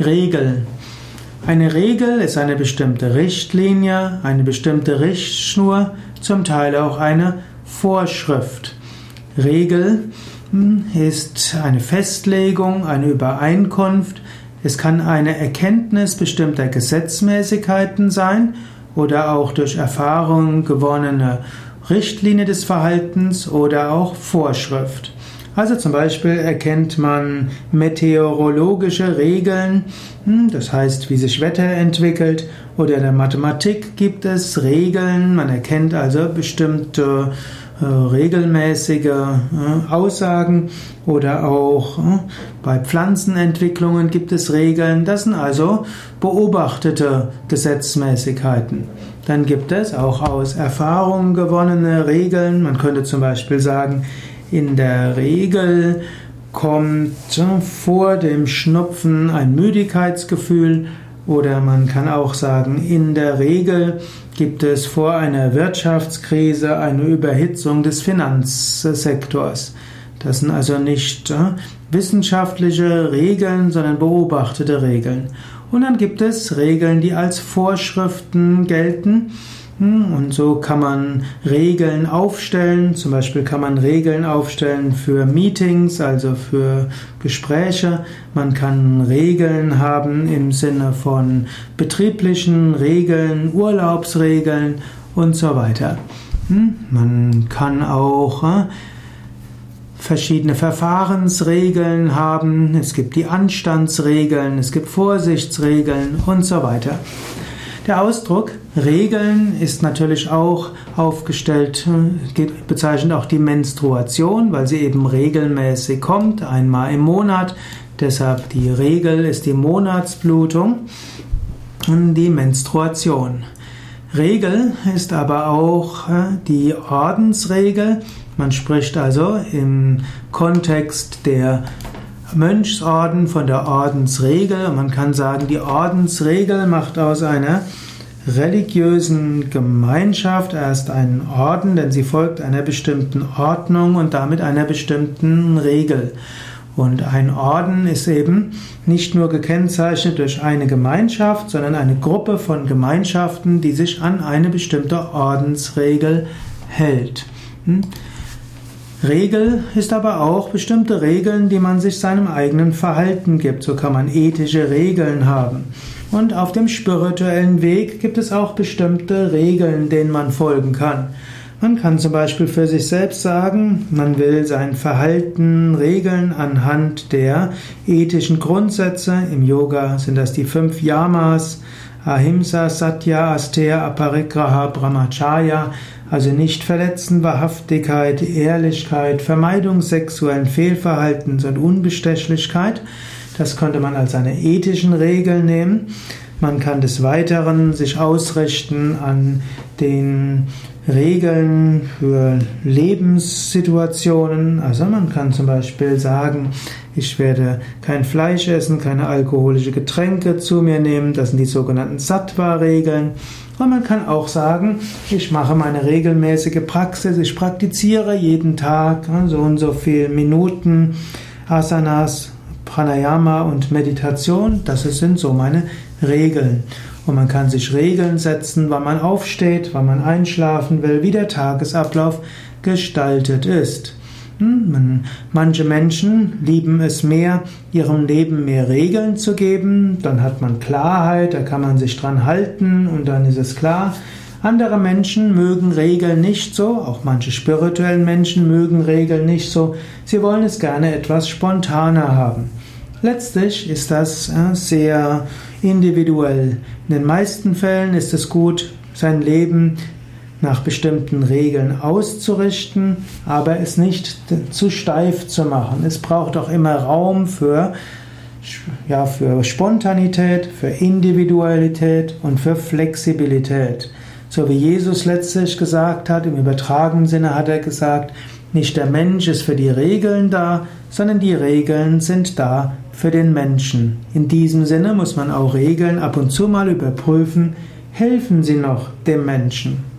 Regel. Eine Regel ist eine bestimmte Richtlinie, eine bestimmte Richtschnur, zum Teil auch eine Vorschrift. Regel hm, ist eine Festlegung, eine Übereinkunft. Es kann eine Erkenntnis bestimmter Gesetzmäßigkeiten sein oder auch durch Erfahrung gewonnene Richtlinie des Verhaltens oder auch Vorschrift. Also zum Beispiel erkennt man meteorologische Regeln, hm, das heißt, wie sich Wetter entwickelt, oder in der Mathematik gibt es Regeln, man erkennt also bestimmte äh, regelmäßige äh, Aussagen oder auch äh, bei Pflanzenentwicklungen gibt es Regeln, das sind also beobachtete Gesetzmäßigkeiten. Dann gibt es auch aus Erfahrung gewonnene Regeln, man könnte zum Beispiel sagen, in der Regel kommt vor dem Schnupfen ein Müdigkeitsgefühl oder man kann auch sagen, in der Regel gibt es vor einer Wirtschaftskrise eine Überhitzung des Finanzsektors. Das sind also nicht äh, wissenschaftliche Regeln, sondern beobachtete Regeln. Und dann gibt es Regeln, die als Vorschriften gelten. Hm, und so kann man Regeln aufstellen. Zum Beispiel kann man Regeln aufstellen für Meetings, also für Gespräche. Man kann Regeln haben im Sinne von betrieblichen Regeln, Urlaubsregeln und so weiter. Hm, man kann auch äh, verschiedene Verfahrensregeln haben. Es gibt die Anstandsregeln, es gibt Vorsichtsregeln und so weiter. Der Ausdruck Regeln ist natürlich auch aufgestellt, bezeichnet auch die Menstruation, weil sie eben regelmäßig kommt, einmal im Monat. Deshalb die Regel ist die Monatsblutung und die Menstruation. Regel ist aber auch äh, die Ordensregel. Man spricht also im Kontext der Mönchsorden von der Ordensregel. Man kann sagen, die Ordensregel macht aus einer religiösen Gemeinschaft erst einen Orden, denn sie folgt einer bestimmten Ordnung und damit einer bestimmten Regel. Und ein Orden ist eben nicht nur gekennzeichnet durch eine Gemeinschaft, sondern eine Gruppe von Gemeinschaften, die sich an eine bestimmte Ordensregel hält. Hm? Regel ist aber auch bestimmte Regeln, die man sich seinem eigenen Verhalten gibt. So kann man ethische Regeln haben. Und auf dem spirituellen Weg gibt es auch bestimmte Regeln, denen man folgen kann. Man kann zum Beispiel für sich selbst sagen, man will sein Verhalten regeln anhand der ethischen Grundsätze. Im Yoga sind das die fünf Yamas, Ahimsa, Satya, Asteya, Aparigraha, Brahmacharya, also nicht verletzen, Wahrhaftigkeit, Ehrlichkeit, Vermeidung sexuellen Fehlverhaltens und Unbestechlichkeit. Das könnte man als eine ethischen Regel nehmen. Man kann des Weiteren sich ausrichten an den Regeln für Lebenssituationen. Also man kann zum Beispiel sagen, ich werde kein Fleisch essen, keine alkoholische Getränke zu mir nehmen. Das sind die sogenannten Sattva-Regeln. Und man kann auch sagen, ich mache meine regelmäßige Praxis, ich praktiziere jeden Tag so und so viele Minuten Asanas, Pranayama und Meditation. Das sind so meine Regeln. Und man kann sich Regeln setzen, wann man aufsteht, wann man einschlafen will, wie der Tagesablauf gestaltet ist. Hm, manche Menschen lieben es mehr, ihrem Leben mehr Regeln zu geben, dann hat man Klarheit, da kann man sich dran halten und dann ist es klar. Andere Menschen mögen Regeln nicht so, auch manche spirituellen Menschen mögen Regeln nicht so, sie wollen es gerne etwas spontaner haben. Letztlich ist das äh, sehr individuell. In den meisten Fällen ist es gut, sein Leben nach bestimmten Regeln auszurichten, aber es nicht zu steif zu machen. Es braucht auch immer Raum für, ja, für Spontanität, für Individualität und für Flexibilität. So wie Jesus letztlich gesagt hat, im übertragenen Sinne hat er gesagt, nicht der Mensch ist für die Regeln da, sondern die Regeln sind da für den Menschen. In diesem Sinne muss man auch Regeln ab und zu mal überprüfen, helfen sie noch dem Menschen.